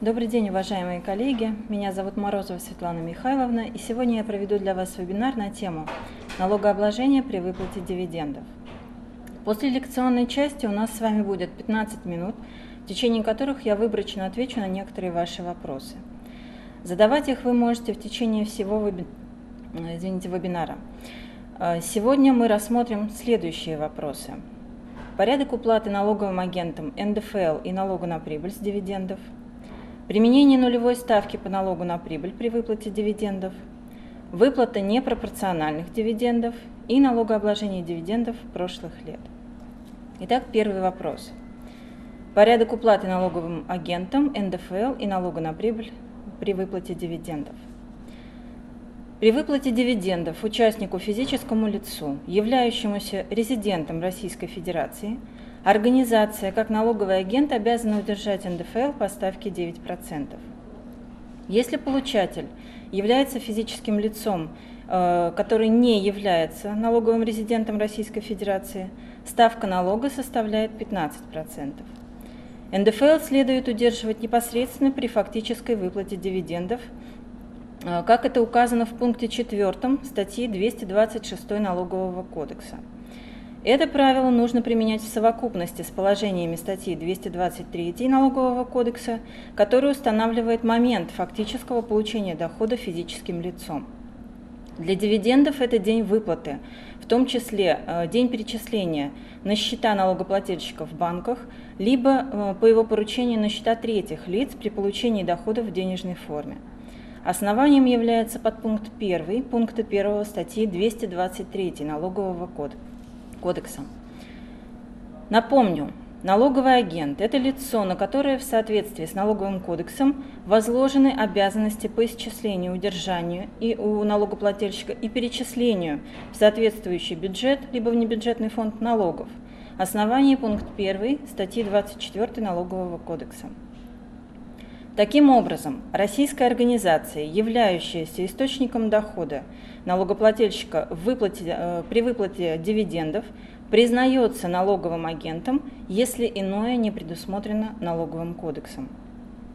Добрый день, уважаемые коллеги. Меня зовут Морозова Светлана Михайловна, и сегодня я проведу для вас вебинар на тему налогообложения при выплате дивидендов. После лекционной части у нас с вами будет 15 минут, в течение которых я выборочно отвечу на некоторые ваши вопросы. Задавать их вы можете в течение всего веби... Извините, вебинара. Э, сегодня мы рассмотрим следующие вопросы. Порядок уплаты налоговым агентам НДФЛ и налога на прибыль с дивидендов. Применение нулевой ставки по налогу на прибыль при выплате дивидендов. Выплата непропорциональных дивидендов и налогообложение дивидендов прошлых лет. Итак, первый вопрос. Порядок уплаты налоговым агентам НДФЛ и налога на прибыль при выплате дивидендов. При выплате дивидендов участнику физическому лицу, являющемуся резидентом Российской Федерации, организация как налоговый агент обязана удержать НДФЛ по ставке 9%. Если получатель является физическим лицом, э, который не является налоговым резидентом Российской Федерации, ставка налога составляет 15%. НДФЛ следует удерживать непосредственно при фактической выплате дивидендов, э, как это указано в пункте 4 статьи 226 Налогового кодекса. Это правило нужно применять в совокупности с положениями статьи 223 Налогового кодекса, который устанавливает момент фактического получения дохода физическим лицом. Для дивидендов это день выплаты, в том числе э, день перечисления на счета налогоплательщиков в банках, либо э, по его поручению на счета третьих лиц при получении доходов в денежной форме. Основанием является подпункт 1 пункта 1 статьи 223 Налогового кодекса. Напомню, Налоговый агент – это лицо, на которое в соответствии с налоговым кодексом возложены обязанности по исчислению, удержанию и у налогоплательщика и перечислению в соответствующий бюджет либо в небюджетный фонд налогов. Основание пункт 1 статьи 24 Налогового кодекса. Таким образом, российская организация, являющаяся источником дохода налогоплательщика в выплате, э, при выплате дивидендов, признается налоговым агентом, если иное не предусмотрено налоговым кодексом.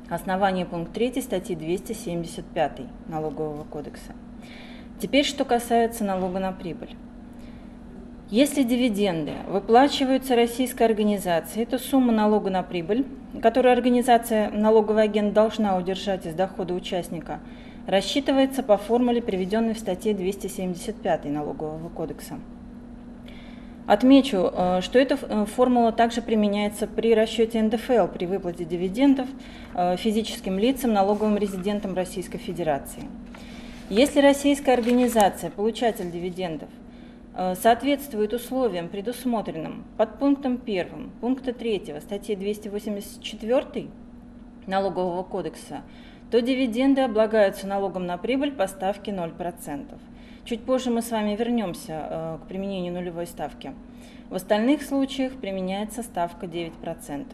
Основание пункт 3 статьи 275 Налогового кодекса. Теперь, что касается налога на прибыль. Если дивиденды выплачиваются российской организацией, то сумма налога на прибыль, которую организация налоговый агент должна удержать из дохода участника, рассчитывается по формуле, приведенной в статье 275 Налогового кодекса. Отмечу, э, что эта э, формула также применяется при расчете НДФЛ при выплате дивидендов э, физическим лицам, налоговым резидентам Российской Федерации. Если российская организация, получатель дивидендов, соответствует условиям, предусмотренным под пунктом 1 пункта 3 статьи 284 Налогового кодекса, то дивиденды облагаются налогом на прибыль по ставке 0%. Чуть позже мы с вами вернемся э, к применению нулевой ставки. В остальных случаях применяется ставка 9%.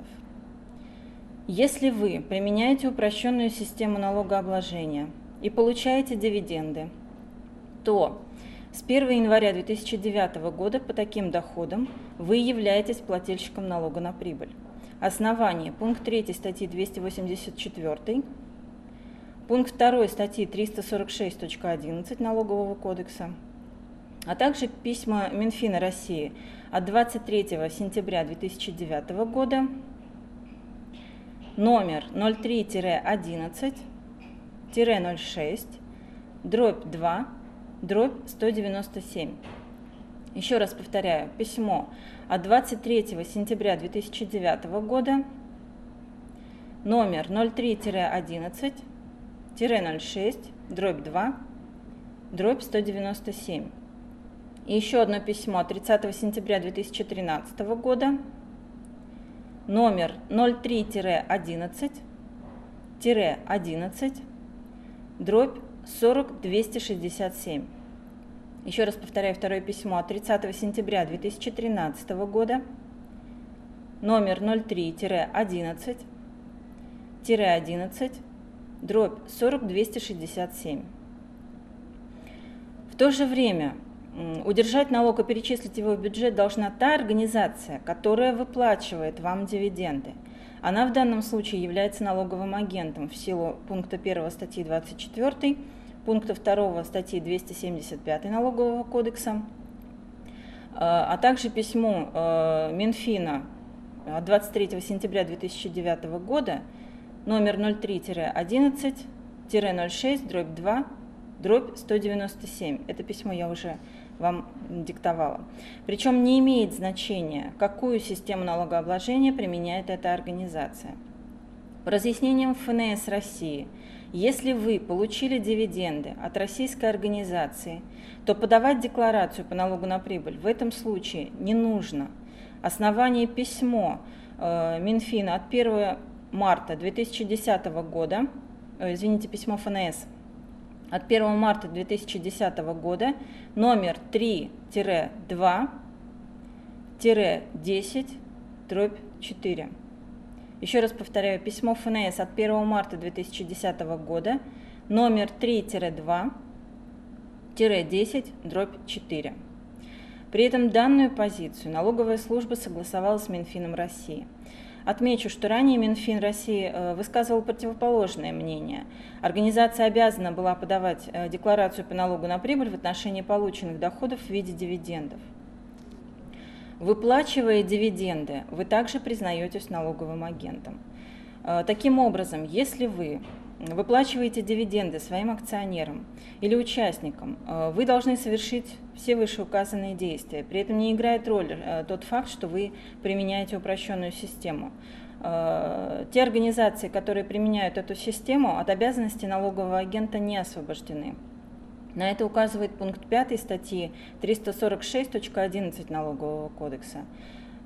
Если вы применяете упрощенную систему налогообложения и получаете дивиденды, то с 1 января 2009 года по таким доходам вы являетесь плательщиком налога на прибыль. Основание. Пункт 3 статьи 284 пункт 2 статьи 346.11 Налогового кодекса, а также письма Минфина России от 23 сентября 2009 года номер 03-11-06 дробь 2 дробь 197. Еще раз повторяю, письмо от 23 сентября 2009 года номер 03-11 06, дробь 2, дробь 197. И еще одно письмо 30 сентября 2013 года, номер 03-11-11, дробь 40267. Еще раз повторяю второе письмо от 30 сентября 2013 года, номер 03-11-11, дробь 40267. В то же время удержать налог и перечислить его в бюджет должна та организация, которая выплачивает вам дивиденды, она в данном случае является налоговым агентом в силу пункта 1 статьи 24, пункта 2 статьи 275 Налогового кодекса, а также письмо Минфина от 23 сентября 2009 года номер 03-11-06 дробь 2 дробь 197. Это письмо я уже вам диктовала. Причем не имеет значения, какую систему налогообложения применяет эта организация. По разъяснениям ФНС России, если вы получили дивиденды от российской организации, то подавать декларацию по налогу на прибыль в этом случае не нужно. Основание письмо э, Минфина от 1 марта 2010 года, э, извините, письмо ФНС от 1 марта 2010 года номер 3-2-10 дробь 4. Еще раз повторяю, письмо ФНС от 1 марта 2010 года номер 3-2-10 дробь 4. При этом данную позицию налоговая служба согласовала с Минфином России – Отмечу, что ранее Минфин России э, высказывал противоположное мнение. Организация обязана была подавать э, декларацию по налогу на прибыль в отношении полученных доходов в виде дивидендов. Выплачивая дивиденды, вы также признаетесь налоговым агентом. Э, таким образом, если вы выплачиваете дивиденды своим акционерам или участникам, э, вы должны совершить все вышеуказанные действия. При этом не играет роль э, тот факт, что вы применяете упрощенную систему. Э, те организации, которые применяют эту систему, от обязанности налогового агента не освобождены. На это указывает пункт 5 статьи 346.11 Налогового кодекса.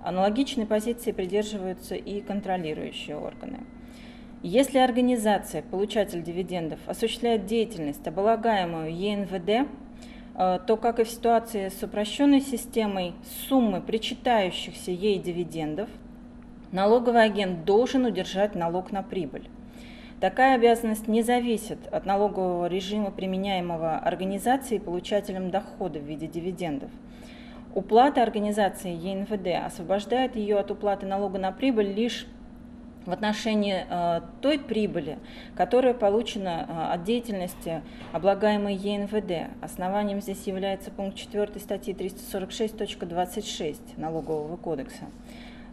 Аналогичной позиции придерживаются и контролирующие органы. Если организация, получатель дивидендов, осуществляет деятельность, облагаемую ЕНВД, э, то, как и в ситуации с упрощенной системой суммы причитающихся ей дивидендов, налоговый агент должен удержать налог на прибыль. Такая обязанность не зависит от налогового режима, применяемого организацией получателем дохода в виде дивидендов. Уплата организации ЕНВД освобождает ее от уплаты налога на прибыль лишь в отношении э, той прибыли, которая получена э, от деятельности облагаемой ЕНВД. Основанием здесь является пункт 4 статьи 346.26 Налогового кодекса.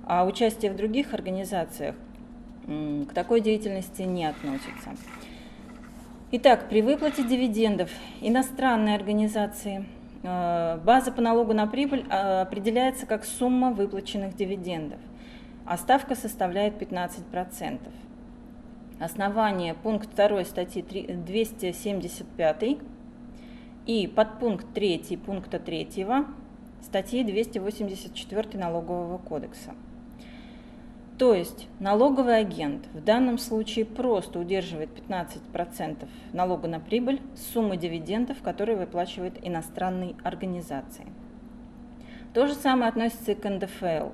А участие в других организациях к такой деятельности не относится. Итак, при выплате дивидендов иностранной организации э, база по налогу на прибыль определяется как сумма выплаченных дивидендов – а ставка составляет 15%. Основание пункт 2 статьи 275 и подпункт 3 пункта 3 статьи 284 Налогового кодекса. То есть налоговый агент в данном случае просто удерживает 15% налога на прибыль с суммы дивидендов, которые выплачивает иностранной организации. То же самое относится и к НДФЛ.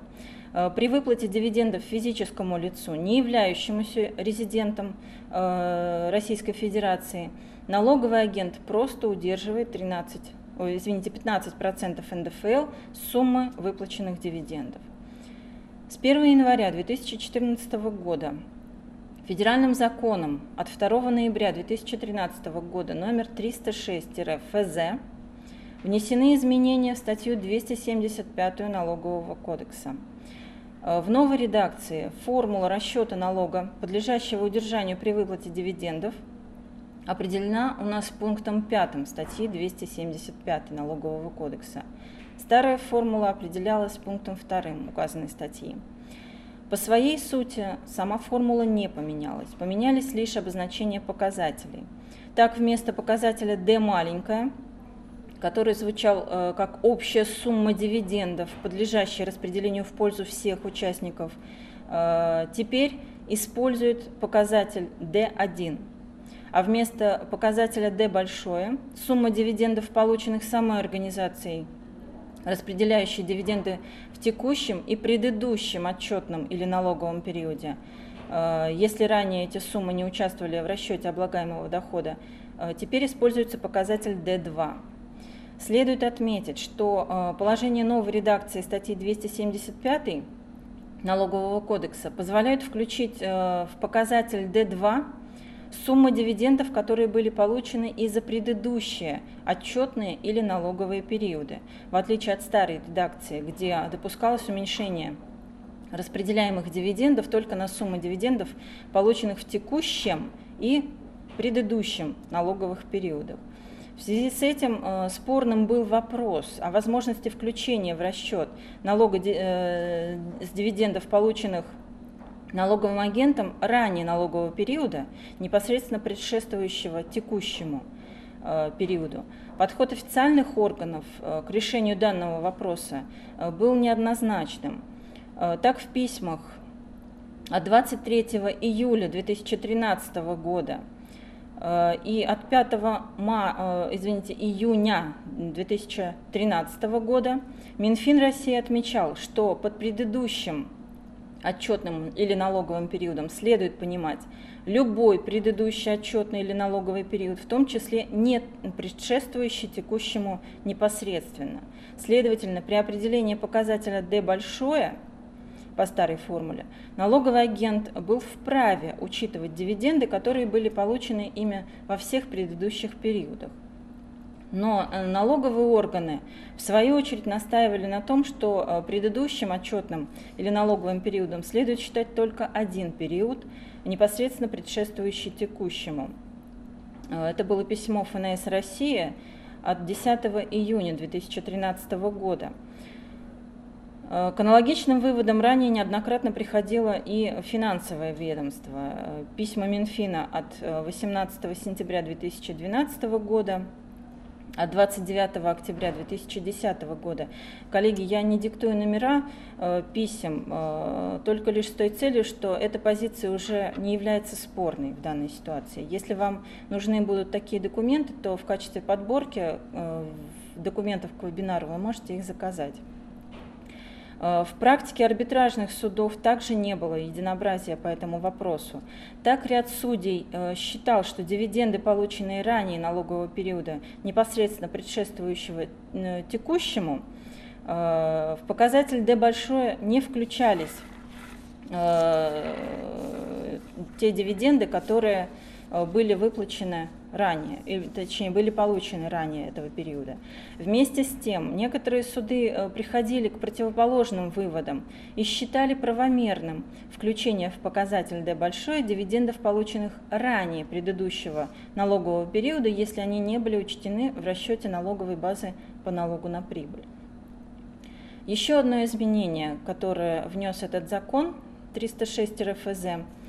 Э, при выплате дивидендов физическому лицу, не являющемуся резидентом э, Российской Федерации, налоговый агент просто удерживает 13, ой, извините, 15% НДФЛ с суммы выплаченных дивидендов. С 1 января 2014 года Федеральным законом от 2 ноября 2013 года номер 306-ФЗ внесены изменения в статью 275 Налогового кодекса – в новой редакции формула расчета налога, подлежащего удержанию при выплате дивидендов, определена у нас пунктом 5 статьи 275 Налогового кодекса. Старая формула определялась пунктом 2 указанной статьи. По своей сути сама формула не поменялась, поменялись лишь обозначения показателей. Так, вместо показателя D маленькая который звучал э, как общая сумма дивидендов, подлежащая распределению в пользу всех участников, э, теперь использует показатель D1. А вместо показателя D большое, сумма дивидендов, полученных самой организацией, распределяющей дивиденды в текущем и предыдущем отчетном или налоговом периоде, э, если ранее эти суммы не участвовали в расчете облагаемого дохода, теперь используется показатель D2. Следует отметить, что э, положение новой редакции статьи 275 налогового кодекса позволяют включить в показатель D2 суммы дивидендов, которые были получены и за предыдущие отчетные или налоговые периоды, в отличие от старой редакции, где допускалось уменьшение распределяемых дивидендов только на сумму дивидендов, полученных в текущем и предыдущем налоговых периодах. В связи с этим э, спорным был вопрос о возможности включения в расчет налога э, с дивидендов, полученных налоговым агентом ранее налогового периода, непосредственно предшествующего текущему э, периоду. Подход официальных органов к решению данного вопроса был неоднозначным. Так в письмах от 23 июля 2013 года и от 5 ма, э, извините, июня 2013 года Минфин России отмечал, что под предыдущим отчетным или налоговым периодом следует понимать любой предыдущий отчетный или налоговый период, в том числе не предшествующий текущему непосредственно. Следовательно, при определении показателя D большое по старой формуле, налоговый агент был вправе учитывать дивиденды, которые были получены ими во всех предыдущих периодах. Но э, налоговые органы, в свою очередь, настаивали на том, что э, предыдущим отчетным или налоговым периодом следует считать только один период, непосредственно предшествующий текущему. Э, это было письмо ФНС России от 10 июня 2013 года. К аналогичным выводам ранее неоднократно приходило и финансовое ведомство. Письма Минфина от 18 сентября 2012 года от 29 октября 2010 года. Коллеги, я не диктую номера э, писем, э, только лишь с той целью, что эта позиция уже не является спорной в данной ситуации. Если вам нужны будут такие документы, то в качестве подборки э, документов к вебинару вы можете их заказать. Э, в практике арбитражных судов также не было единообразия по этому вопросу. Так ряд судей э, считал, что дивиденды, полученные ранее налогового периода, непосредственно предшествующего э, текущему, в показатель D большое не включались те дивиденды, которые были выплачены ранее, или, точнее, были получены ранее этого периода. Вместе с тем, некоторые суды э, приходили к противоположным выводам и считали правомерным включение в показатель D большой дивидендов, полученных ранее предыдущего налогового периода, если они не были учтены в расчете налоговой базы по налогу на прибыль. Еще одно изменение, которое внес этот закон 306 РФЗ –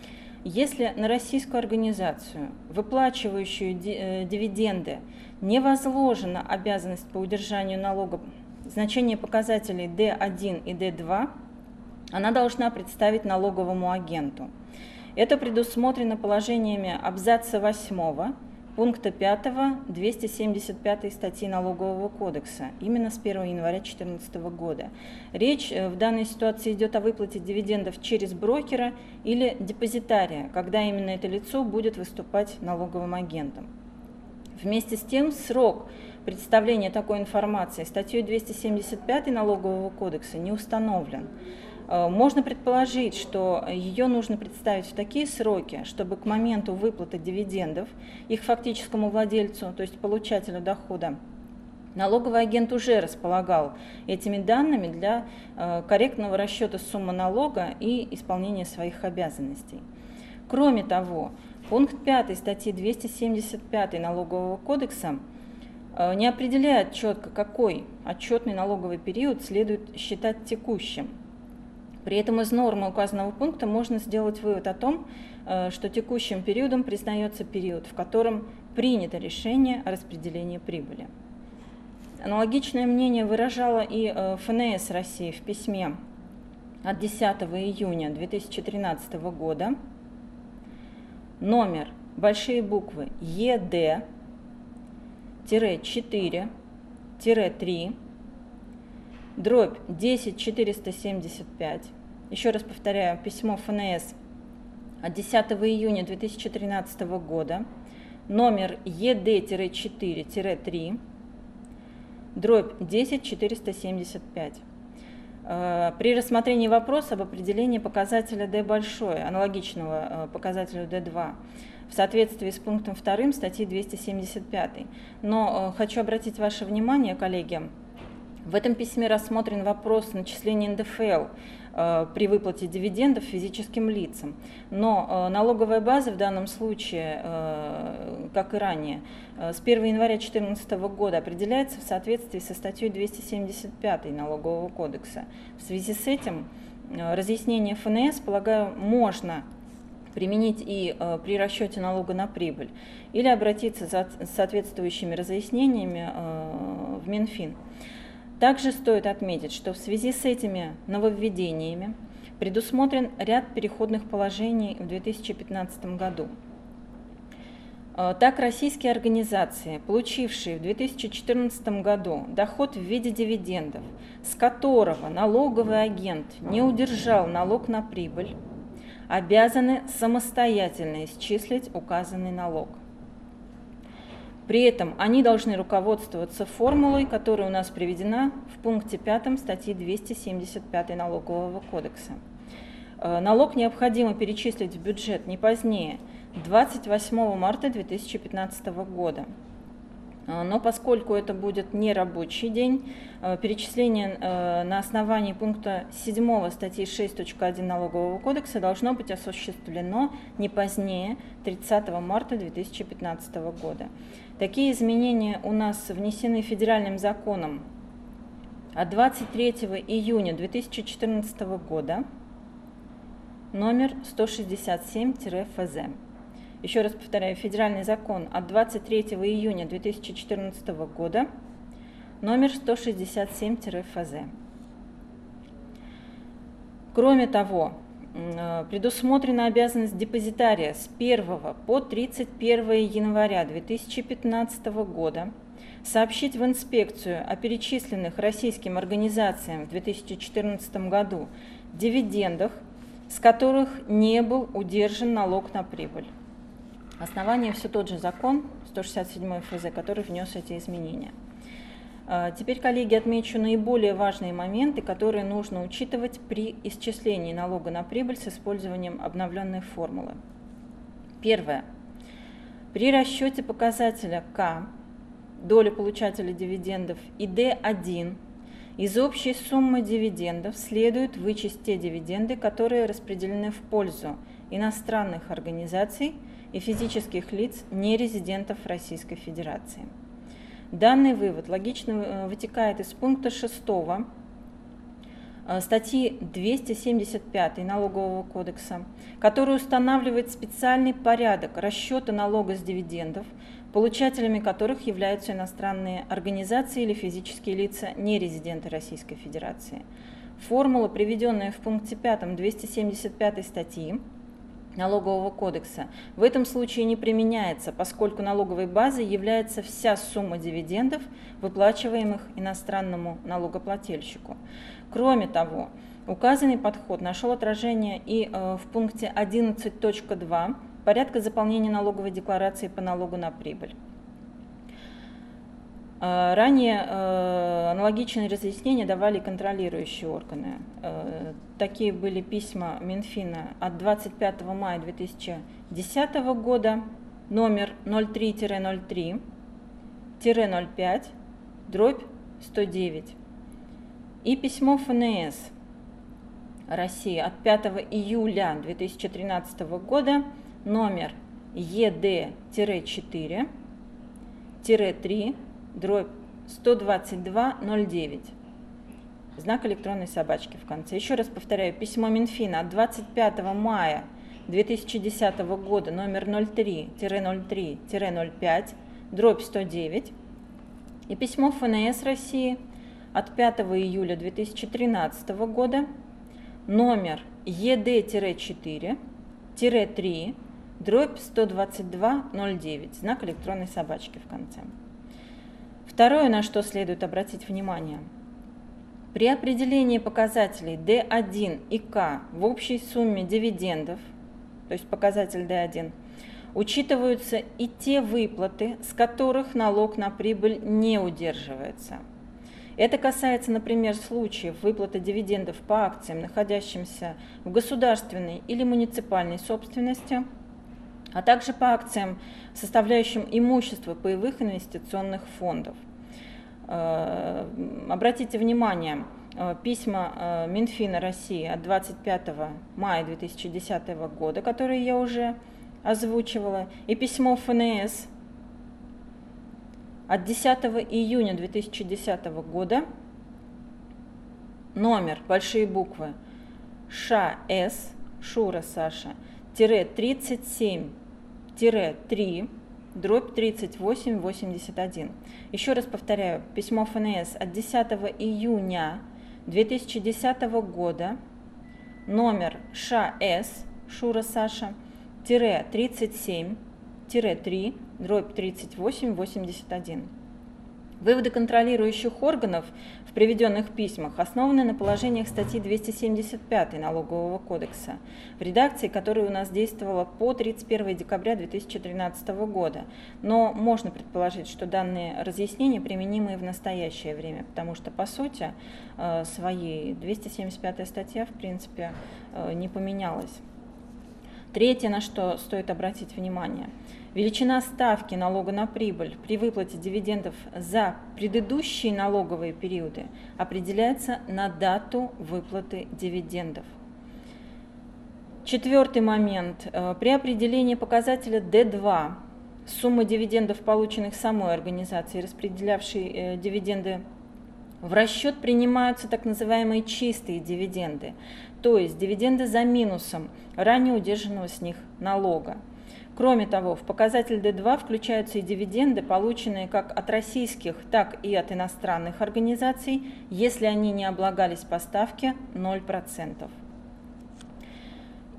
если на российскую организацию, выплачивающую э, дивиденды, не возложена обязанность по удержанию налога значение показателей D1 и D2, она должна представить налоговому агенту. Это предусмотрено положениями абзаца 8 пункта 5 275 статьи Налогового кодекса, именно с 1 января 2014 года. Речь э, в данной ситуации идет о выплате дивидендов через брокера или депозитария, когда именно это лицо будет выступать налоговым агентом. Вместе с тем срок представления такой информации статьей 275 Налогового кодекса не установлен. Э, можно предположить, что ее нужно представить в такие сроки, чтобы к моменту выплаты дивидендов их фактическому владельцу, то есть получателю дохода, налоговый агент уже располагал этими данными для э, корректного расчета суммы налога и исполнения своих обязанностей. Кроме того, пункт 5 статьи 275 Налогового кодекса э, не определяет четко, какой отчетный налоговый период следует считать текущим – при этом из нормы указанного пункта можно сделать вывод о том, э, что текущим периодом признается период, в котором принято решение о распределении прибыли. Аналогичное мнение выражала и э, ФНС России в письме от 10 июня 2013 года номер большие буквы ЕД 4 3 дробь 10475. Еще раз повторяю, письмо ФНС от 10 июня 2013 года, номер ЕД-4-3, дробь 10475. Э, при рассмотрении вопроса об определении показателя D большой, аналогичного э, показателю D2, в соответствии с пунктом 2 статьи 275. Но э, хочу обратить ваше внимание, коллеги, в этом письме рассмотрен вопрос начисления НДФЛ Э, при выплате дивидендов физическим лицам. Но э, налоговая база в данном случае, э, как и ранее, с 1 января 2014 года определяется в соответствии со статьей 275 Налогового кодекса. В связи с этим разъяснение ФНС, полагаю, можно применить и при расчете налога на прибыль, или обратиться за соответствующими разъяснениями в Минфин. Также стоит отметить, что в связи с этими нововведениями предусмотрен ряд переходных положений в 2015 году. Э, так, российские организации, получившие в 2014 году доход в виде дивидендов, с которого налоговый агент не удержал налог на прибыль, обязаны самостоятельно исчислить указанный налог. При этом они должны руководствоваться формулой, которая у нас приведена в пункте 5 статьи 275 Налогового кодекса. Э, налог необходимо перечислить в бюджет не позднее 28 марта 2015 года. Э, но поскольку это будет не рабочий день, э, перечисление э, на основании пункта 7 статьи 6.1 Налогового кодекса должно быть осуществлено не позднее 30 марта 2015 года. Такие изменения у нас внесены федеральным законом от 23 июня 2014 года номер 167-ФЗ. Еще раз повторяю, федеральный закон от 23 июня 2014 года, номер 167-ФЗ. Кроме того, э, предусмотрена обязанность депозитария с 1 по 31 января 2015 года сообщить в инспекцию о перечисленных российским организациям в 2014 году дивидендах, с которых не был удержан налог на прибыль. Основание все тот же закон 167 ФЗ, который внес эти изменения. А, теперь, коллеги, отмечу наиболее важные моменты, которые нужно учитывать при исчислении налога на прибыль с использованием обновленной формулы. Первое. При расчете показателя К, доли получателя дивидендов, и D1 из общей суммы дивидендов следует вычесть те дивиденды, которые распределены в пользу иностранных организаций – и физических лиц, не резидентов Российской Федерации. Данный вывод логично э, вытекает из пункта 6 э, статьи 275 Налогового кодекса, который устанавливает специальный порядок расчета налога с дивидендов, получателями которых являются иностранные организации или физические лица, не резиденты Российской Федерации. Формула, приведенная в пункте 5 275 статьи, налогового кодекса в этом случае не применяется, поскольку налоговой базой является вся сумма дивидендов, выплачиваемых иностранному налогоплательщику. Кроме того, указанный подход нашел отражение и э, в пункте 11.2 порядка заполнения налоговой декларации по налогу на прибыль. Э, ранее э, аналогичные разъяснения давали контролирующие органы. Э, такие были письма Минфина от 25 мая 2010 года, номер 03-03-05, дробь 109, и письмо ФНС России от 5 июля 2013 года, номер ЕД-4-3, дробь 12209. Знак электронной собачки в конце. Еще раз повторяю, письмо Минфина от 25 мая 2010 года номер 03-03-05, дробь 109, и письмо ФНС России от 5 июля 2013 года номер ЕД-4-3, дробь 12209, знак электронной собачки в конце. Второе, на что следует обратить внимание. При определении показателей D1 и K в общей сумме дивидендов, то есть показатель D1, учитываются и те выплаты, с которых налог на прибыль не удерживается. Это касается, например, случаев выплаты дивидендов по акциям, находящимся в государственной или муниципальной собственности, а также по акциям, составляющим имущество паевых инвестиционных фондов. Э, обратите внимание, э, письма э, Минфина России от 25 мая 2010 года, которые я уже озвучивала, и письмо ФНС от 10 июня 2010 года, номер, большие буквы, ШС, Шура Саша, тире 37, тире 3, дробь 3881. Еще раз повторяю, письмо ФНС от 10 июня 2010 года, номер ШС, Шура Саша, тире 37, тире 3, дробь 3881. Выводы контролирующих органов приведенных письмах основаны на положениях статьи 275 Налогового кодекса, в редакции которой у нас действовала по 31 декабря 2013 года. Но можно предположить, что данные разъяснения применимы и в настоящее время, потому что, по сути, э, своей 275 статья, в принципе, э, не поменялась. Третье, на что стоит обратить внимание – Величина ставки налога на прибыль при выплате дивидендов за предыдущие налоговые периоды определяется на дату выплаты дивидендов. Четвертый момент. Э, при определении показателя D2 суммы дивидендов, полученных самой организацией, распределявшей э, дивиденды, в расчет принимаются так называемые чистые дивиденды, то есть дивиденды за минусом ранее удержанного с них налога. Кроме того, в показатель D2 включаются и дивиденды, полученные как от российских, так и от иностранных организаций, если они не облагались по ставке 0%.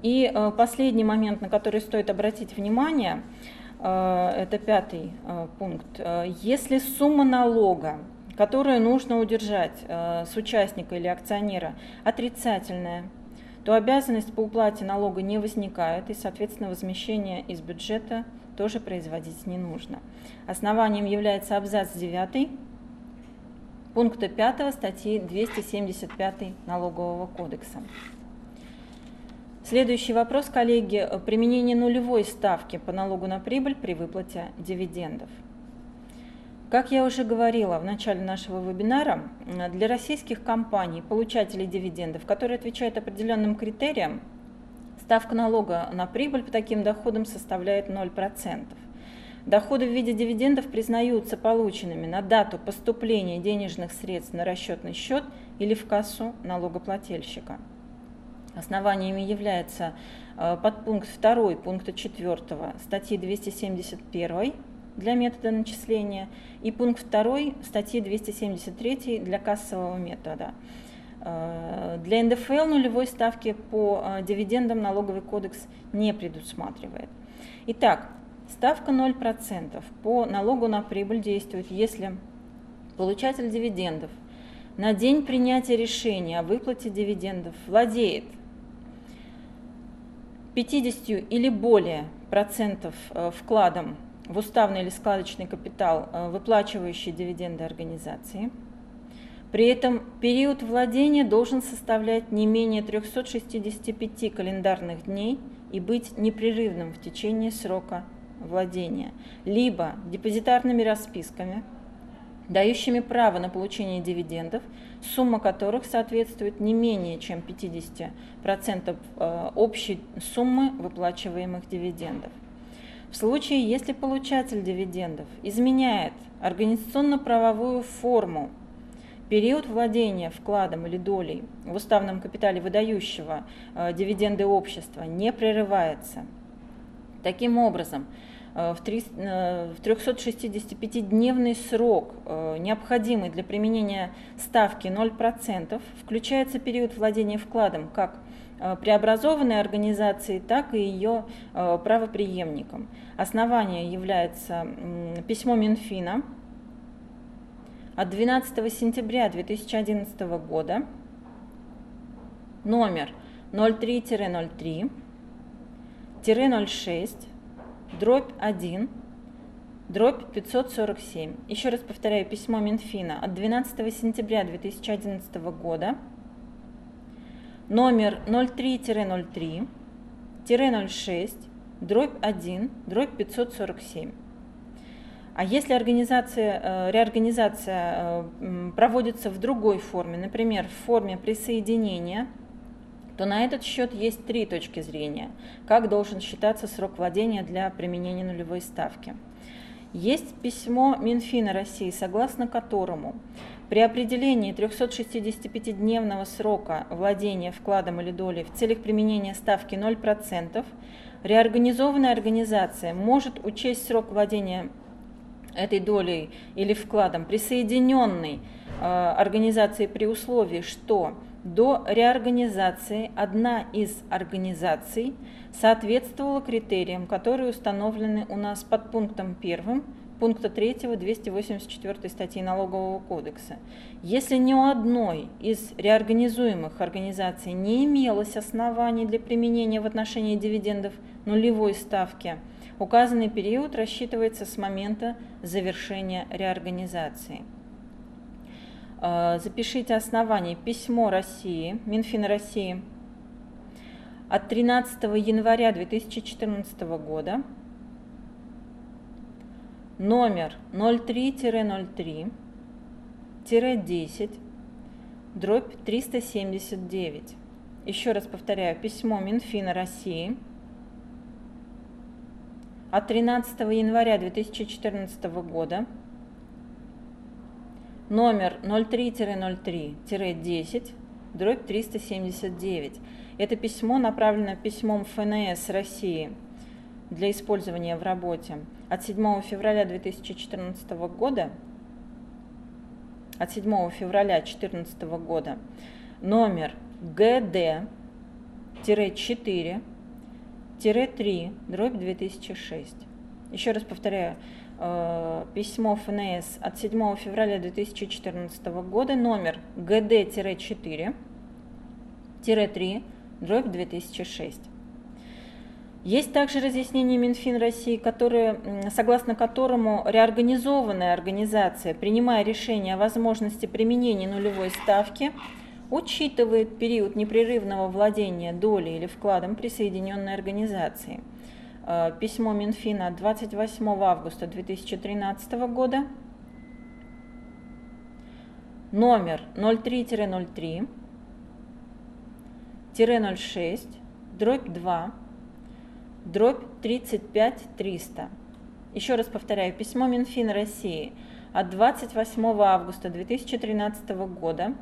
И э, последний момент, на который стоит обратить внимание, э, это пятый э, пункт. Если сумма налога, которую нужно удержать с участника или акционера, отрицательная, то обязанность по уплате налога не возникает, и, соответственно, возмещение из бюджета тоже производить не нужно. Основанием является абзац 9 пункта 5 статьи 275 Налогового кодекса. Следующий вопрос, коллеги. Применение нулевой ставки по налогу на прибыль при выплате дивидендов – как я уже говорила в начале нашего вебинара, для российских компаний, получателей дивидендов, которые отвечают определенным критериям, ставка налога на прибыль по таким доходам составляет 0%. Доходы в виде дивидендов признаются полученными на дату поступления денежных средств на расчетный счет или в кассу налогоплательщика. Основаниями является э, подпункт 2 пункта 4 статьи 271 для метода начисления и пункт 2 статьи 273 для кассового метода. Э, для НДФЛ нулевой ставки по э, дивидендам налоговый кодекс не предусматривает. Итак, ставка 0% по налогу на прибыль действует, если получатель дивидендов на день принятия решения о выплате дивидендов владеет 50 или более процентов э, вкладом в уставный или складочный капитал, э, выплачивающий дивиденды организации. При этом период владения должен составлять не менее 365 календарных дней и быть непрерывным в течение срока владения, либо депозитарными расписками, дающими право на получение дивидендов, сумма которых соответствует не менее чем 50% э, общей суммы выплачиваемых дивидендов. В случае, если получатель дивидендов изменяет организационно-правовую форму, период владения вкладом или долей в уставном капитале выдающего э, дивиденды общества не прерывается. Таким образом, э, в 365-дневный э, срок, необходимый для применения ставки 0%, включается период владения вкладом как преобразованной организации, так и ее э, правоприемником. Основание является письмо Минфина от 12 сентября 2011 года, номер 03-03, 06, дробь 1, дробь 547. Еще раз повторяю, письмо Минфина от 12 сентября 2011 года, номер 03-03-06, дробь 1, дробь 547. А если организация, э, реорганизация э, проводится в другой форме, например, в форме присоединения, то на этот счет есть три точки зрения, как должен считаться срок владения для применения нулевой ставки. Есть письмо Минфина России, согласно которому при определении 365-дневного срока владения вкладом или долей в целях применения ставки 0%, реорганизованная организация может учесть срок владения этой долей или вкладом присоединенной э, организации при условии, что до реорганизации одна из организаций соответствовала критериям, которые установлены у нас под пунктом 1 пункта 3 284 статьи Налогового кодекса. Если ни у одной из реорганизуемых организаций не имелось оснований для применения в отношении дивидендов нулевой ставки – Указанный период рассчитывается с момента завершения реорганизации. А, запишите основание. Письмо России, Минфина России от 13 января 2014 года, номер 03-03-10, дробь 379. Еще раз повторяю, письмо Минфина России – от 13 января 2014 года номер 03-03-10, дробь 379. Это письмо направлено письмом ФНС России для использования в работе от 7 февраля 2014 года, от 7 февраля 2014 года номер ГД-4 3, дробь 2006. Еще раз повторяю, э, письмо ФНС от 7 февраля 2014 года, номер ГД-4, 3, дробь 2006. Есть также разъяснение Минфин России, которое, согласно которому реорганизованная организация, принимая решение о возможности применения нулевой ставки, учитывает период непрерывного владения долей или вкладом присоединенной организации. Э, письмо Минфина 28 августа 2013 года, номер 03-03, 06, дробь 2, дробь 35 300. Еще раз повторяю, письмо Минфина России от 28 августа 2013 года,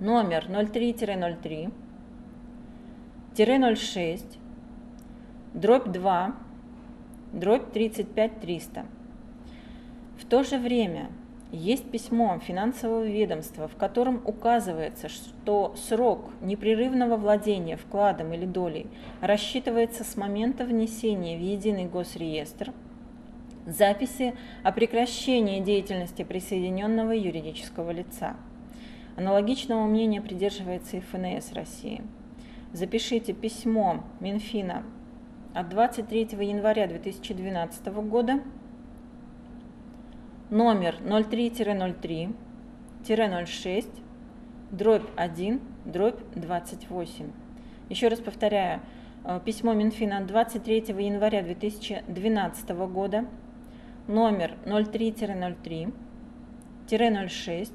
номер 03-03-06, дробь 2, дробь 35300. В то же время есть письмо финансового ведомства, в котором указывается, что срок непрерывного владения вкладом или долей рассчитывается с момента внесения в единый госреестр записи о прекращении деятельности присоединенного юридического лица. Аналогичного мнения придерживается и ФНС России. Запишите письмо Минфина от 23 января 2012 года, номер 03-03-06, дробь 1, дробь 28. Еще раз повторяю, э, письмо Минфина от 23 января 2012 года, номер 03-03-06,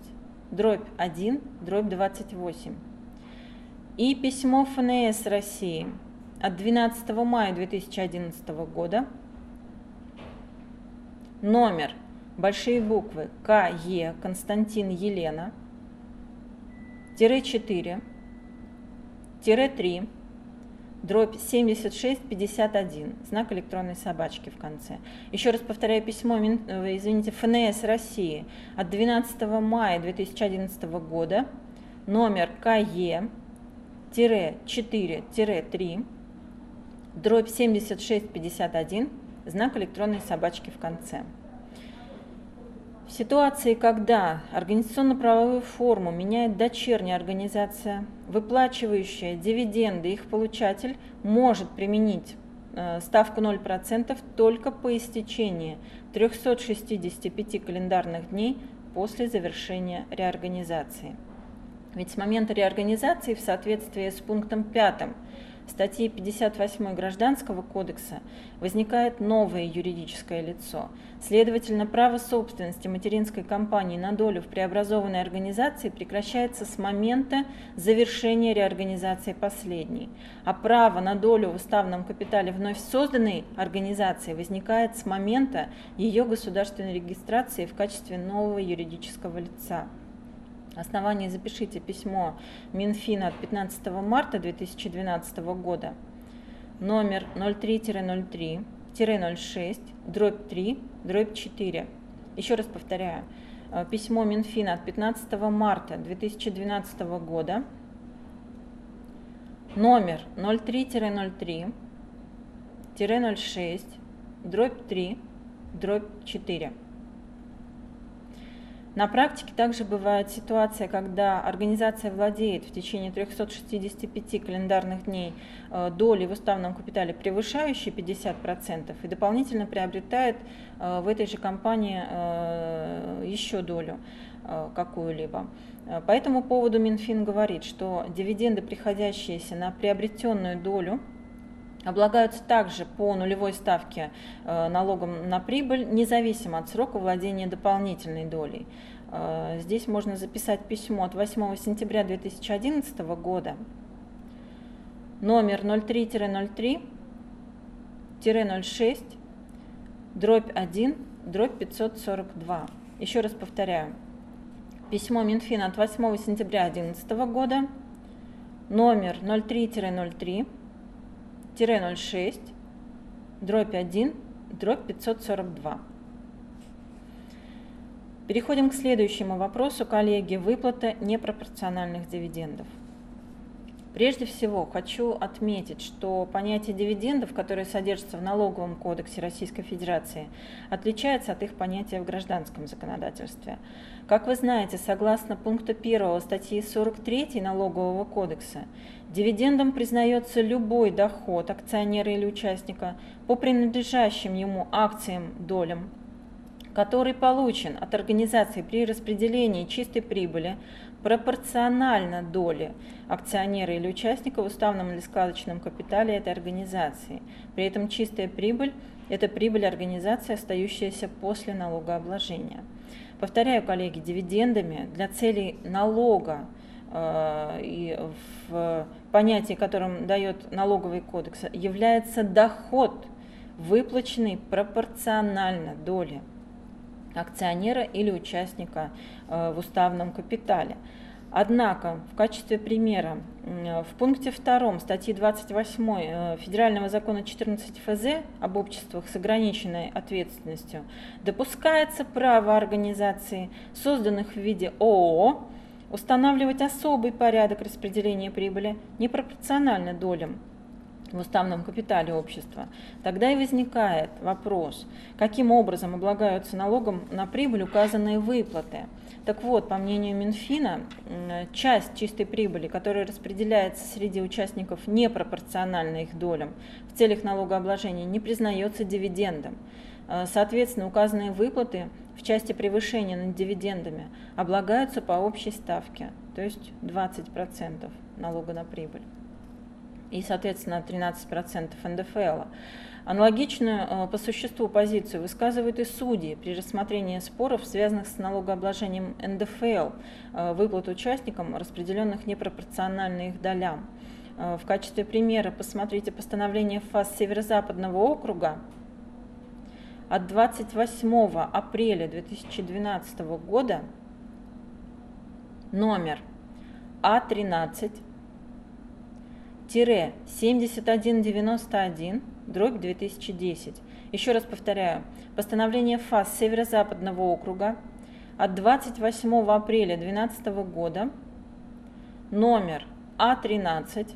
дробь 1, дробь 28. И письмо ФНС России от 12 мая 2011 года, номер большие буквы КЕ Константин Елена, тире 4, тире 3, дробь 7651, знак электронной собачки в конце. Еще раз повторяю письмо, э, извините, ФНС России от 12 мая 2011 года, номер КЕ-4-3, дробь 7651, знак электронной собачки в конце. В ситуации, когда организационно-правовую форму меняет дочерняя организация, выплачивающая дивиденды, их получатель может применить э, ставку 0% только по истечении 365 календарных дней после завершения реорганизации. Ведь с момента реорганизации в соответствии с пунктом 5 статьи 58 Гражданского кодекса возникает новое юридическое лицо. Следовательно, право собственности материнской компании на долю в преобразованной организации прекращается с момента завершения реорганизации последней, а право на долю в уставном капитале вновь созданной организации возникает с момента ее государственной регистрации в качестве нового юридического лица. Основание запишите письмо Минфина от 15 марта 2012 года, номер 03-03-06, дробь 3, дробь 4. Еще раз повторяю, э, письмо Минфина от 15 марта 2012 года, номер 03-03-06, дробь 3, дробь 4. На практике также бывает ситуация, когда организация владеет в течение 365 календарных дней э, долей в уставном капитале, превышающей 50%, и дополнительно приобретает э, в этой же компании э, еще долю какую-либо. По этому поводу Минфин говорит, что дивиденды, приходящиеся на приобретенную долю, облагаются также по нулевой ставке э, налогом на прибыль, независимо от срока владения дополнительной долей. Э, здесь можно записать письмо от 8 сентября 2011 года, номер 03-03-06, дробь 1, дробь 542. Еще раз повторяю. Письмо Минфина от 8 сентября 2011 года, номер 03-03, 06, дробь 1, дробь 542. Переходим к следующему вопросу, коллеги, выплата непропорциональных дивидендов. Прежде всего хочу отметить, что понятие дивидендов, которое содержится в налоговом кодексе Российской Федерации, отличается от их понятия в гражданском законодательстве. Как вы знаете, согласно пункту 1 статьи 43 Налогового кодекса, дивидендом признается любой доход акционера или участника по принадлежащим ему акциям, долям, который получен от организации при распределении чистой прибыли пропорционально доле акционера или участника в уставном или складочном капитале этой организации. При этом чистая прибыль – это прибыль организации, остающаяся после налогообложения. Повторяю, коллеги, дивидендами для целей налога э, и в понятии, которым дает налоговый кодекс, является доход, выплаченный пропорционально доле акционера или участника э, в уставном капитале. Однако, в качестве примера, в пункте 2 статьи 28 э, Федерального закона 14 ФЗ об обществах с ограниченной ответственностью допускается право организации, созданных в виде ООО, устанавливать особый порядок распределения прибыли непропорционально долям в уставном капитале общества, тогда и возникает вопрос, каким образом облагаются налогом на прибыль указанные выплаты. Так вот, по мнению Минфина, часть чистой прибыли, которая распределяется среди участников непропорционально их долям в целях налогообложения, не признается дивидендом. Э, соответственно, указанные выплаты в части превышения над дивидендами облагаются по общей ставке, то есть 20% налога на прибыль и, соответственно, 13% НДФЛ. Аналогичную э, по существу позицию высказывают и судьи при рассмотрении споров, связанных с налогообложением НДФЛ, э, выплат участникам, распределенных непропорционально их долям. В качестве примера посмотрите постановление ФАС Северо-Западного округа от 28 апреля 2012 года номер А13 7191 дробь 2010. Еще раз повторяю, постановление ФАС Северо-Западного округа от 28 апреля 2012 года номер А13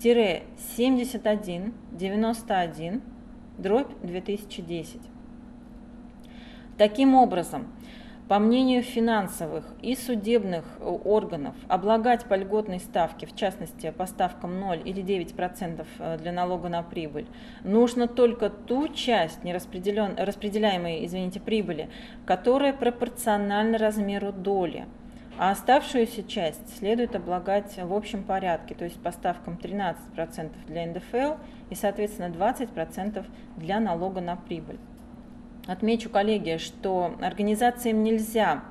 7191 дробь 2010. Таким образом, По мнению финансовых и судебных органов, облагать по льготной ставке, в частности по ставкам 0 или 9% э, для налога на прибыль, нужно только ту часть распределяемой извините, прибыли, которая пропорциональна размеру доли. А оставшуюся часть следует облагать в общем порядке, то есть по ставкам 13% для НДФЛ и, соответственно, 20% для налога на прибыль. Отмечу, коллеги, что организациям нельзя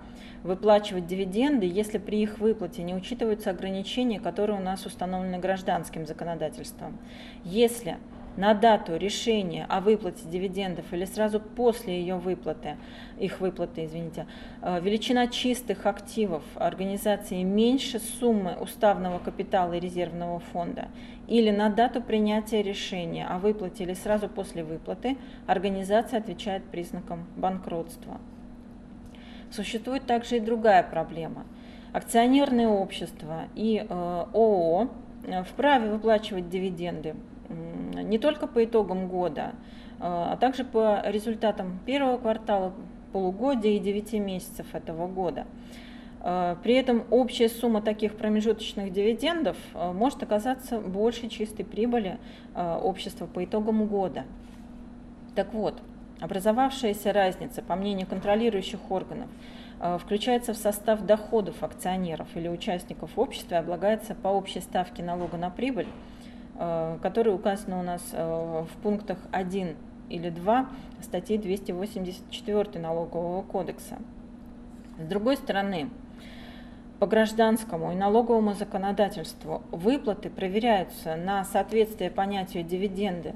выплачивать дивиденды, если при их выплате не учитываются ограничения, которые у нас установлены гражданским законодательством. Если на дату решения о выплате дивидендов или сразу после ее выплаты, их выплаты, извините, э, величина чистых активов организации меньше суммы уставного капитала и резервного фонда, или на дату принятия решения о выплате или сразу после выплаты, организация отвечает признаком банкротства. Существует также и другая проблема. Акционерные общества и э, ООО э, вправе выплачивать дивиденды не только по итогам года, а, а также по результатам первого квартала, полугодия и 9 месяцев этого года. А, при этом общая сумма таких промежуточных дивидендов а, может оказаться больше чистой прибыли общества по итогам года. Так вот, образовавшаяся разница, по мнению контролирующих органов, включается в состав доходов акционеров или участников общества и облагается по общей ставке налога на прибыль Э, которые указаны у нас э, в пунктах 1 или 2 статьи 284 налогового кодекса. С другой стороны, по гражданскому и налоговому законодательству выплаты проверяются на соответствие понятию дивиденды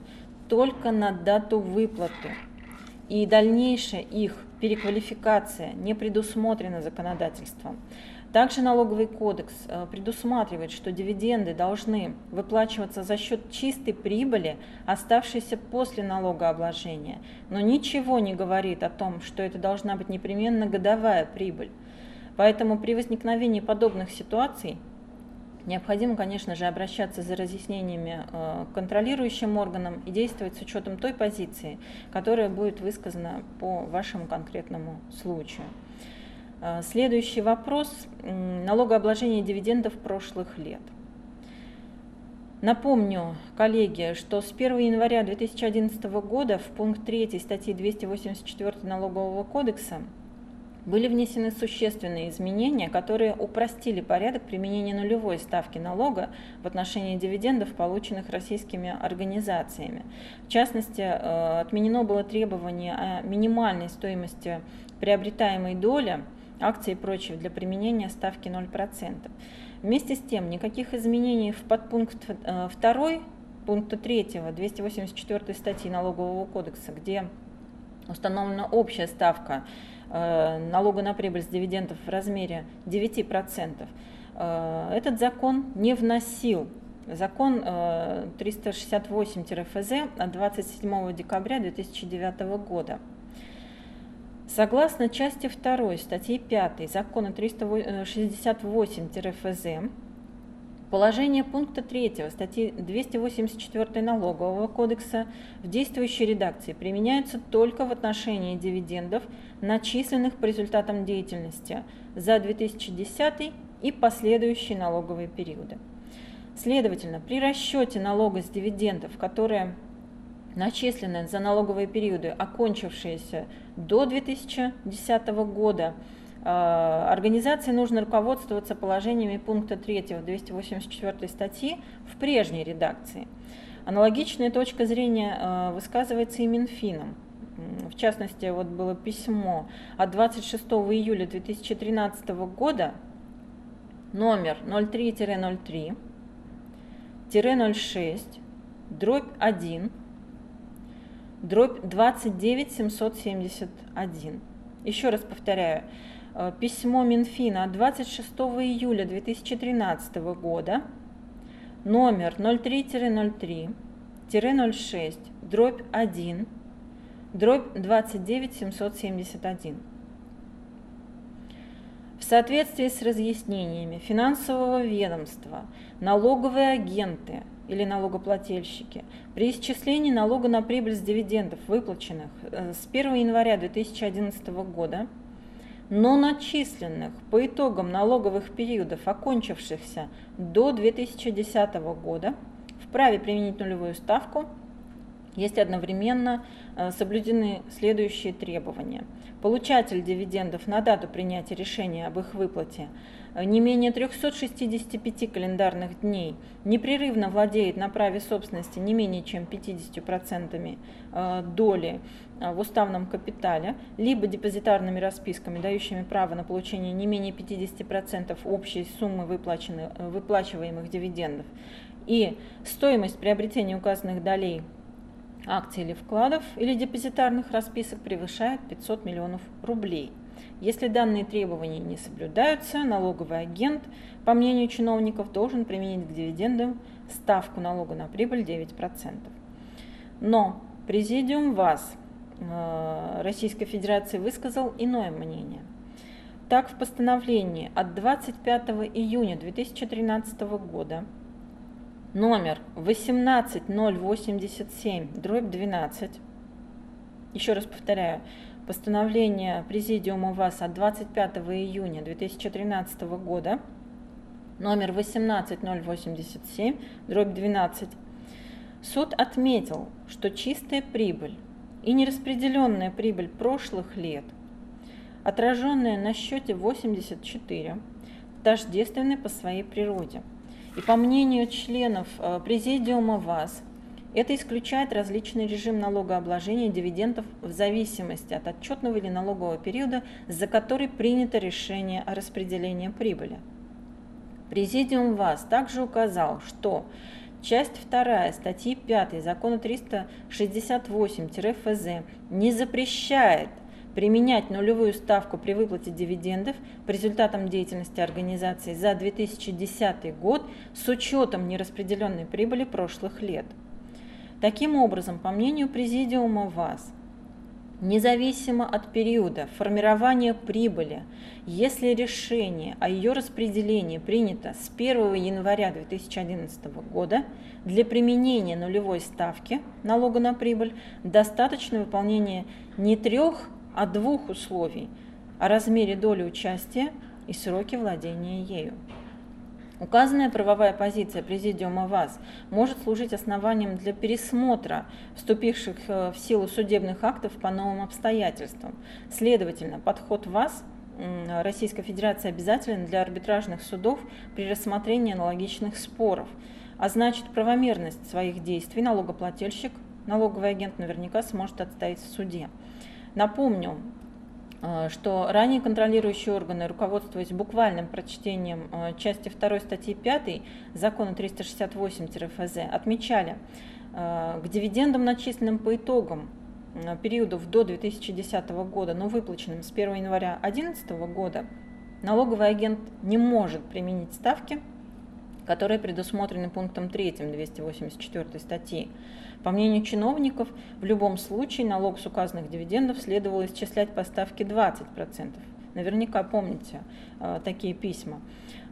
только на дату выплаты, и дальнейшая их переквалификация не предусмотрена законодательством. Также налоговый кодекс э, предусматривает, что дивиденды должны выплачиваться за счет чистой прибыли, оставшейся после налогообложения, но ничего не говорит о том, что это должна быть непременно годовая прибыль. Поэтому при возникновении подобных ситуаций необходимо, конечно же, обращаться за разъяснениями э, к контролирующим органам и действовать с учетом той позиции, которая будет высказана по вашему конкретному случаю. А, следующий вопрос – налогообложение дивидендов прошлых лет. Напомню, коллеги, что с 1 января 2011 года в пункт 3 статьи 284 Налогового кодекса были внесены существенные изменения, которые упростили порядок применения нулевой ставки налога в отношении дивидендов, полученных российскими организациями. В частности, э, отменено было требование о минимальной стоимости приобретаемой доли – акции и прочее для применения ставки 0%. Вместе с тем, никаких изменений в подпункт 2 э, пункта 3 284 статьи Налогового кодекса, где установлена общая ставка э, налога на прибыль с дивидендов в размере 9%, э, этот закон не вносил. Закон 368-ФЗ от 27 декабря 2009 года. Согласно части 2 статьи 5 закона 368-ФЗ, положение пункта 3 статьи 284 Налогового кодекса в действующей редакции применяются только в отношении дивидендов, начисленных по результатам деятельности за 2010 и последующие налоговые периоды. Следовательно, при расчете налога с дивидендов, которые начисленные за налоговые периоды, окончившиеся до 2010 года, э, организации нужно руководствоваться положениями пункта 3 284 статьи в прежней редакции. Аналогичная точка зрения э, высказывается и Минфином. В частности, вот было письмо от 26 июля 2013 года, номер 03-03, 06, дробь 1, дробь 29 771. Еще раз повторяю, э, письмо Минфина от 26 июля 2013 года, номер 03-03-06, дробь 1, дробь 29 771. В соответствии с разъяснениями финансового ведомства, налоговые агенты – или налогоплательщики. При исчислении налога на прибыль с дивидендов, выплаченных э, с 1 января 2011 года, но начисленных по итогам налоговых периодов, окончившихся до 2010 года, вправе применить нулевую ставку, если одновременно э, соблюдены следующие требования. Получатель дивидендов на дату принятия решения об их выплате э, не менее 365 календарных дней непрерывно владеет на праве собственности не менее чем 50% э, доли в уставном капитале, либо депозитарными расписками, дающими право на получение не менее 50% общей суммы выплачиваемых дивидендов, и стоимость приобретения указанных долей акций или вкладов или депозитарных расписок превышает 500 миллионов рублей. Если данные требования не соблюдаются, налоговый агент, по мнению чиновников, должен применить к дивидендам ставку налога на прибыль 9%. Но Президиум ВАЗ э, Российской Федерации высказал иное мнение. Так, в постановлении от 25 июня 2013 года номер 18087, дробь 12. Еще раз повторяю, постановление Президиума ВАС от 25 июня 2013 года, номер 18087, дробь 12. Суд отметил, что чистая прибыль и нераспределенная прибыль прошлых лет, отраженная на счете 84, тождественны по своей природе – и по мнению членов э, Президиума ВАЗ, это исключает различный режим налогообложения дивидендов в зависимости от отчетного или налогового периода, за который принято решение о распределении прибыли. Президиум ВАЗ также указал, что часть 2 статьи 5 закона 368-ФЗ не запрещает применять нулевую ставку при выплате дивидендов по результатам деятельности организации за 2010 год с учетом нераспределенной прибыли прошлых лет. Таким образом, по мнению Президиума ВАЗ, независимо от периода формирования прибыли, если решение о ее распределении принято с 1 января 2011 года, для применения нулевой ставки налога на прибыль достаточно выполнения не трех от двух условий – о размере доли участия и сроке владения ею. Указанная правовая позиция Президиума ВАЗ может служить основанием для пересмотра вступивших э, в силу судебных актов по новым обстоятельствам. Следовательно, подход ВАЗ Российской Федерации обязателен для арбитражных судов при рассмотрении аналогичных споров, а значит правомерность своих действий налогоплательщик, налоговый агент наверняка сможет отстоять в суде. Напомню, э, что ранее контролирующие органы, руководствуясь буквальным прочтением э, части 2 статьи 5 закона 368-ФЗ, отмечали, э, к дивидендам, начисленным по итогам периодов до 2010 года, но выплаченным с 1 января 2011 года, налоговый агент не может применить ставки, которые предусмотрены пунктом 3 284 статьи. По мнению чиновников, в любом случае налог с указанных дивидендов следовало исчислять по ставке 20%. Наверняка помните э, такие письма.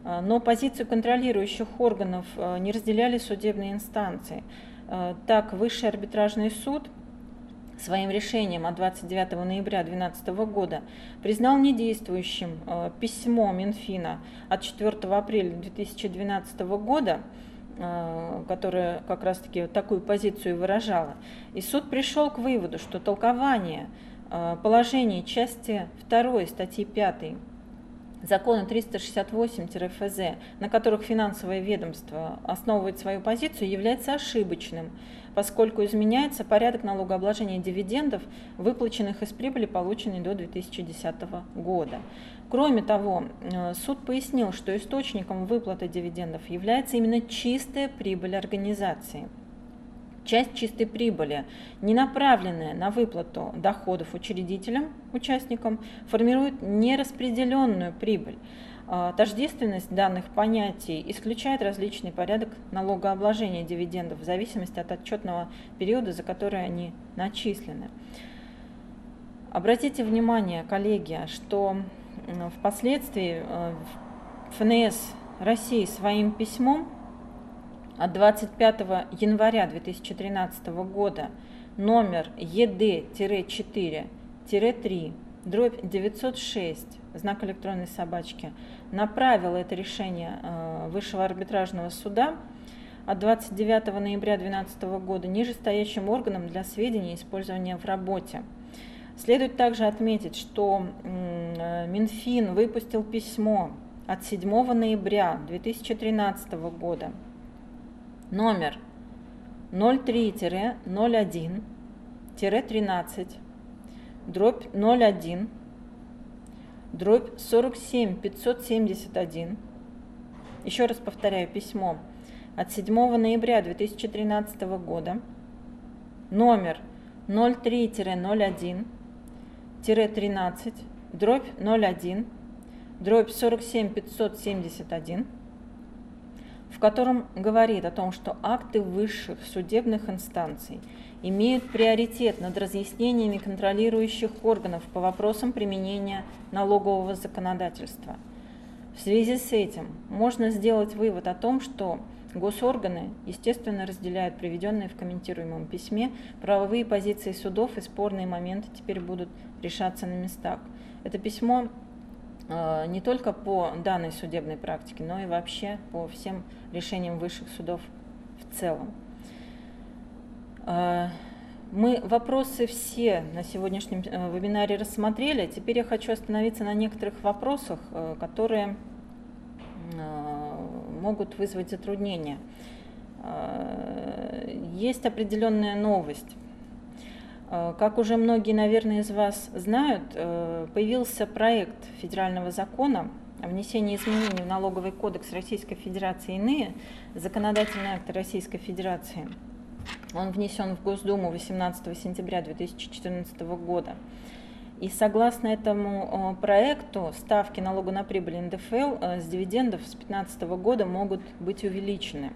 Э, но позицию контролирующих органов э, не разделяли судебные инстанции. Так, Высший арбитражный суд своим решением от 29 ноября 2012 года признал недействующим э, письмо Минфина от 4 апреля 2012 года, э, которое как раз-таки такую позицию выражало. И суд пришел к выводу, что толкование э, положений части 2 статьи 5 закона 368-ФЗ, на которых финансовое ведомство основывает свою позицию, является ошибочным, поскольку изменяется порядок налогообложения дивидендов, выплаченных из прибыли, полученной до 2010 года. Кроме того, э, суд пояснил, что источником выплаты дивидендов является именно чистая прибыль организации – Часть чистой прибыли, не направленная на выплату доходов учредителям, участникам, формирует нераспределенную прибыль. А, тождественность данных понятий исключает различный порядок налогообложения дивидендов в зависимости от отчетного периода, за который они начислены. Обратите внимание, коллеги, что впоследствии э, ФНС России своим письмом от 25 января 2013 года номер ЕД-4-3 дробь 906, знак электронной собачки, направил это решение э, Высшего арбитражного суда от 29 ноября 2012 года нижестоящим органам для сведения и использования в работе. Следует также отметить, что э, Минфин выпустил письмо от 7 ноября 2013 года номер 03-01-13 дробь 01 дробь 47 571 еще раз повторяю письмо от 7 ноября 2013 года. Номер 03-01 13 дробь 01 дробь 47 571 в котором говорит о том, что акты высших судебных инстанций имеют приоритет над разъяснениями контролирующих органов по вопросам применения налогового законодательства. В связи с этим можно сделать вывод о том, что госорганы, естественно, разделяют приведенные в комментируемом письме правовые позиции судов и спорные моменты теперь будут решаться на местах. Это письмо не только по данной судебной практике, но и вообще по всем решениям высших судов в целом. Э, мы вопросы все на сегодняшнем э, вебинаре рассмотрели. Теперь я хочу остановиться на некоторых вопросах, которые могут вызвать затруднения. Есть определенная новость. Э, как уже многие, наверное, из вас знают, э, появился проект федерального закона о внесении изменений в налоговый кодекс Российской Федерации и иные законодательные акты Российской Федерации. Он внесен в Госдуму 18 сентября 2014 года. И согласно этому э, проекту ставки налога на прибыль НДФЛ с дивидендов с 2015 года могут быть увеличены.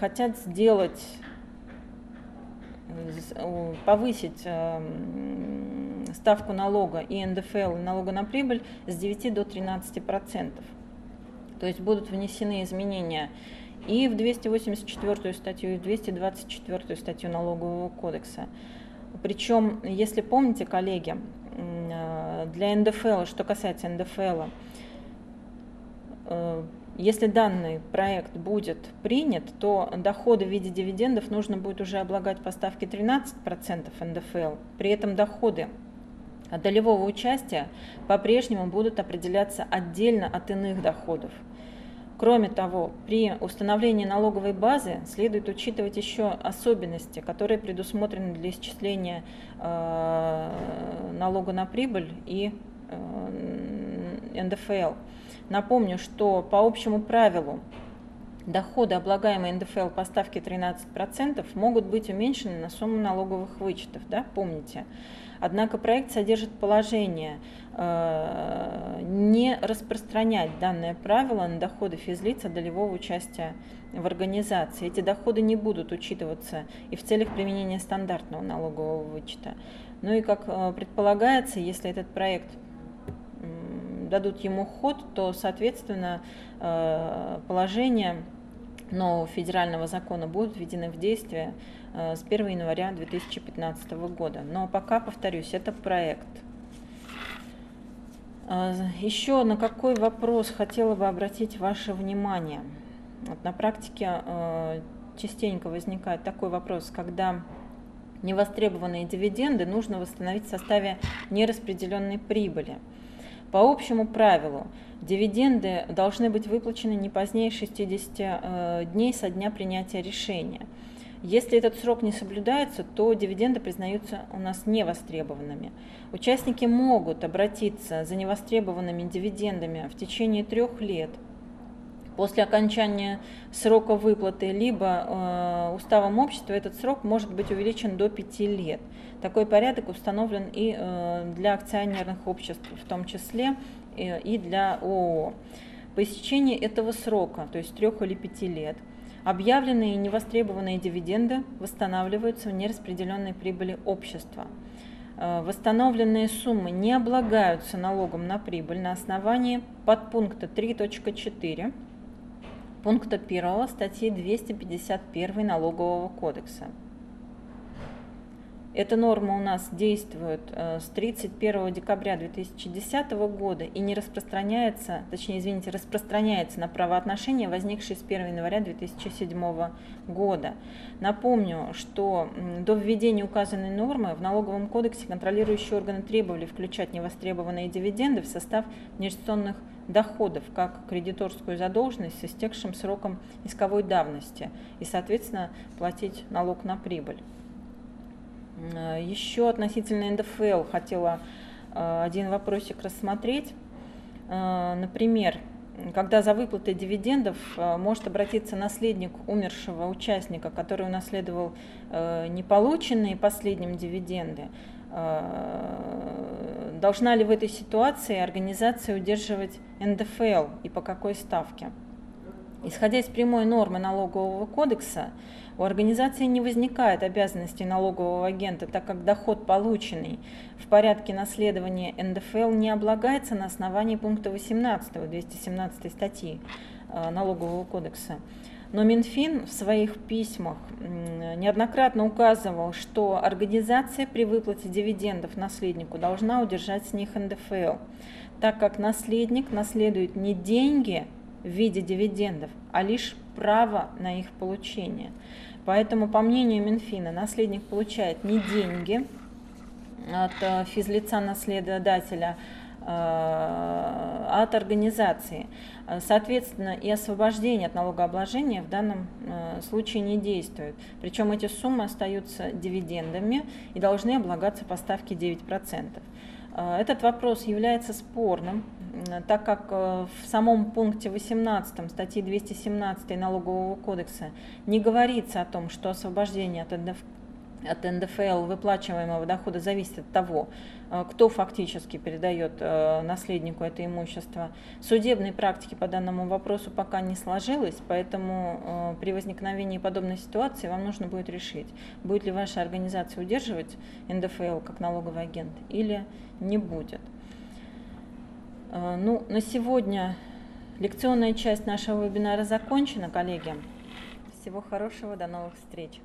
Хотят сделать повысить эм, ставку налога и НДФЛ, налога на прибыль с 9 до 13 процентов. То есть будут внесены изменения и в 284 статью, и в 224 статью налогового кодекса. Причем, если помните, коллеги, э, для НДФЛ, что касается НДФЛ, если данный проект будет принят, то доходы в виде дивидендов нужно будет уже облагать по ставке 13% НДФЛ. При этом доходы от долевого участия по-прежнему будут определяться отдельно от иных доходов. Кроме того, при установлении налоговой базы следует учитывать еще особенности, которые предусмотрены для исчисления э, налога на прибыль и э, НДФЛ. Напомню, что по общему правилу доходы, облагаемые НДФЛ по ставке 13%, могут быть уменьшены на сумму налоговых вычетов, да, помните. Однако проект содержит положение э, не распространять данное правило на доходы физлиц от долевого участия в организации. Эти доходы не будут учитываться и в целях применения стандартного налогового вычета. Ну и как э, предполагается, если этот проект дадут ему ход, то, соответственно, э, положения нового федерального закона будут введены в действие э, с 1 января 2015 года. Но пока, повторюсь, это проект. Э, Еще на какой вопрос хотела бы обратить ваше внимание? Вот на практике частенько возникает такой вопрос, когда невостребованные дивиденды нужно восстановить в составе нераспределенной прибыли. По общему правилу, дивиденды должны быть выплачены не позднее 60 э, дней со дня принятия решения. Если этот срок не соблюдается, то дивиденды признаются у нас невостребованными. Участники могут обратиться за невостребованными дивидендами в течение трех лет – после окончания срока выплаты, либо э, уставом общества этот срок может быть увеличен до 5 лет. Такой порядок установлен и э, для акционерных обществ, в том числе э, и для ООО. По истечении этого срока, то есть 3 или 5 лет, объявленные и невостребованные дивиденды восстанавливаются в нераспределенной прибыли общества. Э, восстановленные суммы не облагаются налогом на прибыль на основании подпункта 3.4 пункта 1 статьи 251 Налогового кодекса. Эта норма у нас действует э, с 31 декабря 2010 года и не распространяется, точнее, извините, распространяется на правоотношения, возникшие с 1 января 2007 года. Напомню, что до введения указанной нормы в налоговом кодексе контролирующие органы требовали включать невостребованные дивиденды в состав инвестиционных доходов как кредиторскую задолженность с истекшим сроком исковой давности и, соответственно, платить налог на прибыль. Э, Еще относительно НДФЛ хотела э, один вопросик рассмотреть. Э, например, когда за выплатой дивидендов может обратиться наследник умершего участника, который унаследовал неполученные последним дивиденды, должна ли в этой ситуации организация удерживать НДФЛ и по какой ставке? Исходя из прямой нормы налогового кодекса, у организации не возникает обязанности налогового агента, так как доход, полученный в порядке наследования НДФЛ, не облагается на основании пункта 18 217 статьи э, Налогового кодекса. Но Минфин в своих письмах неоднократно указывал, что организация при выплате дивидендов наследнику должна удержать с них НДФЛ, так как наследник наследует не деньги, в виде дивидендов, а лишь право на их получение. Поэтому, по мнению Минфина, наследник получает не деньги от э, физлица наследодателя, от организации. Соответственно, и освобождение от налогообложения в данном э, случае не действует. Причем эти суммы остаются дивидендами и должны облагаться по ставке 9%. Этот вопрос является спорным, так как э, в самом пункте 18 статьи 217 Налогового кодекса не говорится о том, что освобождение от от НДФЛ выплачиваемого дохода зависит от того, э, кто фактически передает э, наследнику это имущество. Судебной практики по данному вопросу пока не сложилось, поэтому при возникновении подобной ситуации вам нужно будет решить, будет ли ваша организация удерживать НДФЛ как налоговый агент или не будет. Э, ну, на сегодня лекционная часть нашего вебинара закончена, коллеги. Всего хорошего, до новых встреч.